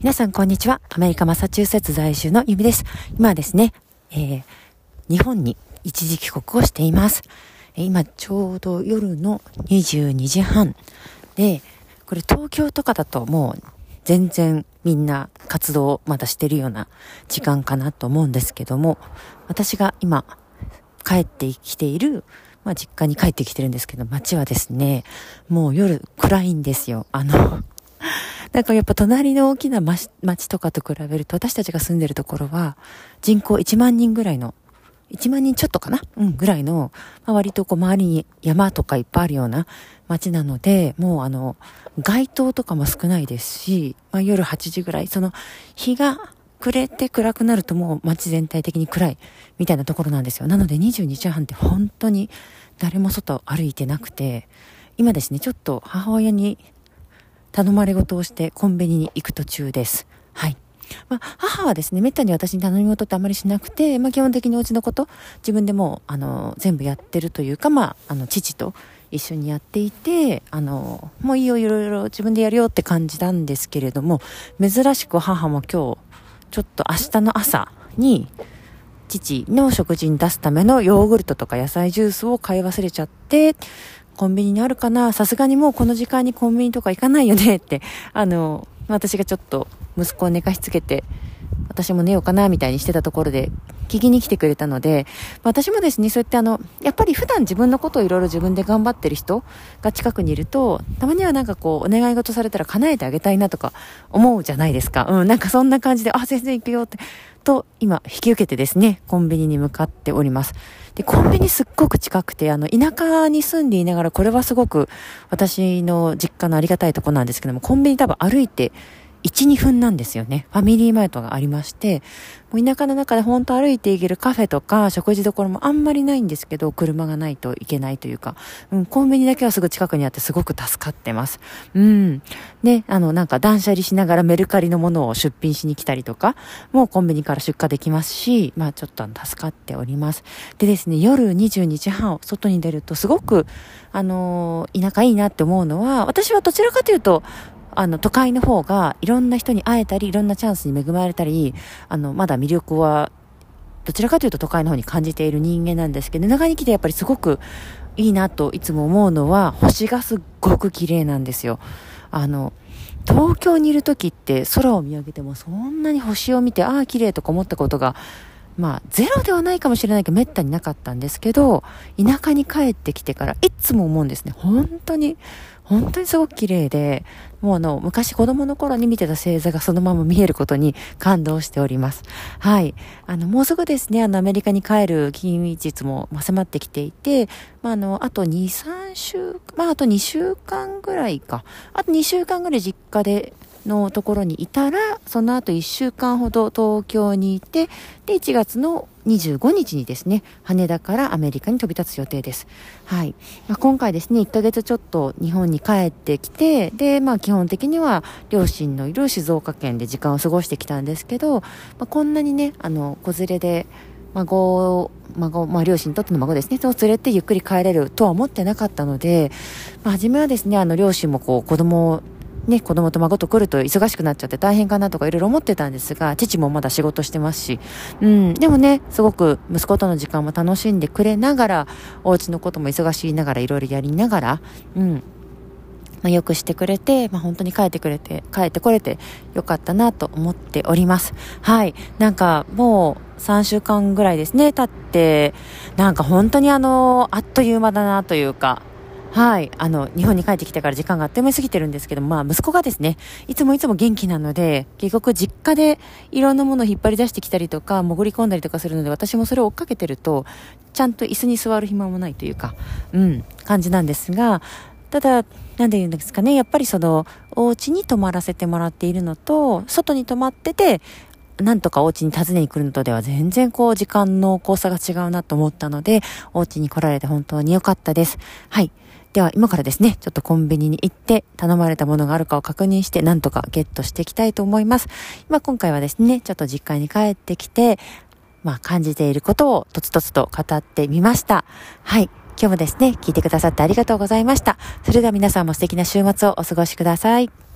皆さんこんにちは。アメリカマサチューセッツ在住のゆみです。今はですね、えー、日本に一時帰国をしています。今ちょうど夜の22時半で、これ東京とかだともう全然みんな活動をまだしてるような時間かなと思うんですけども、私が今帰ってきているまあ、実家に帰ってきてるんですけど、街はですね、もう夜暗いんですよ。あのなんかやっぱ隣の大きな町とかと比べると、私たちが住んでるところは、人口1万人ぐらいの、1万人ちょっとかな？うん、ぐらいの、まあ、割とこう周りに山とかいっぱいあるような街なので、もうあの、街灯とかも少ないですし、まあ、夜8時ぐらい、その日が暮れて暗くなるともう街全体的に暗いみたいなところなんですよ。なので22時半って本当に誰も外歩いてなくて、今ですね、ちょっと母親に頼まれ事をしてコンビニに行く途中です。はい。まあ、母はですね、めったに私に頼み事ってあまりしなくて、まあ、基本的にお家のこと、自分でもう、あの、全部やってるというか、まあ、あの、父と一緒にやっていて、あの、もういいよ、いろいろ自分でやるよって感じなんですけれども、珍しく母も今日、ちょっと明日の朝に、父の食事に出すためのヨーグルトとか野菜ジュースを買い忘れちゃって、コンビニにあるかな？さすがにもうこの時間にコンビニとか行かないよね？って、あの、私がちょっと息子を寝かしつけて、私も寝ようかな？みたいにしてたところで聞きに来てくれたので、私もですね、そうやってあの、やっぱり普段自分のことをいろいろ自分で頑張ってる人が近くにいると、たまにはなんかこう、お願い事されたら叶えてあげたいなとか思うじゃないですか。うん、なんかそんな感じで、あ、全然行くよって、と、今、引き受けてですね、コンビニに向かっております。で、コンビニすっごく近くて、あの、田舎に住んでいながら、これはすごく私の実家のありがたいとこなんですけども、コンビニ多分歩いて1、2分なんですよね。ファミリーマートがありまして、もう田舎の中で本当歩いていけるカフェとか食事どころもあんまりないんですけど、車がないといけないというか、うん、コンビニだけはすぐ近くにあってすごく助かってます。うん。ね、あの、なんか断捨離しながらメルカリのものを出品しに来たりとか、もうコンビニから出荷できますし、まあちょっと助かっております。でですね、夜22時半、外に出るとすごく、あの、田舎いいなって思うのは、私はどちらかというと、あの、都会の方がいろんな人に会えたり、いろんなチャンスに恵まれたり、あの、まだ魅力は、どちらかというと都会の方に感じている人間なんですけど、長に来てやっぱりすごくいいなといつも思うのは、星がすごく綺麗なんですよ。あの、東京にいる時って空を見上げてもそんなに星を見て、ああ、綺麗とか思ったことがまあ、ゼロではないかもしれないけど、めったになかったんですけど、田舎に帰ってきてから、いつも思うんですね。本当に、本当にすごく綺麗で、もうあの、昔子供の頃に見てた星座がそのまま見えることに感動しております。はい。あの、もうすぐですね、あの、アメリカに帰る金日も迫ってきていて、まあ、あの、あと2、3週、まあ、あと2週間ぐらいか。あと2週間ぐらい実家でのところにいたら、その後1週間ほど東京にいて、で、1月の25日にですね、羽田からアメリカに飛び立つ予定です。はい。まあ、今回ですね、1ヶ月ちょっと日本に帰ってきて、で、まあ基本的には両親のいる静岡県で時間を過ごしてきたんですけど、まあ、こんなにね、あの、子連れで、孫孫、まあ、両親にとっての孫ですね、を連れてゆっくり帰れるとは思ってなかったので、まあ、初めはですね、あの、両親もこう、子供ね、子供と孫と来ると忙しくなっちゃって大変かなとかいろいろ思ってたんですが、父もまだ仕事してますし、うん、でもね、すごく息子との時間も楽しんでくれながら、お家のことも忙しいながらいろいろやりながら、うん、まあ、よくしてくれて、まあ、本当に帰ってくれて、帰ってこれてよかったなと思っております。はい。なんかもう3週間ぐらいですね、経って、なんか本当にあの、あっという間だなというか、はい。あの、日本に帰ってきてから時間があっという間に過ぎてるんですけど、まあ、息子がですね、いつもいつも元気なので、結局実家でいろんなものを引っ張り出してきたりとか、潜り込んだりとかするので、私もそれを追っかけてると、ちゃんと椅子に座る暇もないというか、うん、感じなんですが、ただ、なんで言うんですかね、やっぱりその、お家に泊まらせてもらっているのと、外に泊まってて、なんとかお家に訪ねに来るのとでは全然こう時間の交差が違うなと思ったので、お家に来られて本当に良かったです。はい。では今からですね、ちょっとコンビニに行って頼まれたものがあるかを確認してなんとかゲットしていきたいと思います。今今回はですね、ちょっと実家に帰ってきて、まあ感じていることをとつとつと語ってみました。はい。今日もですね、聞いてくださってありがとうございました。それでは皆さんも素敵な週末をお過ごしください。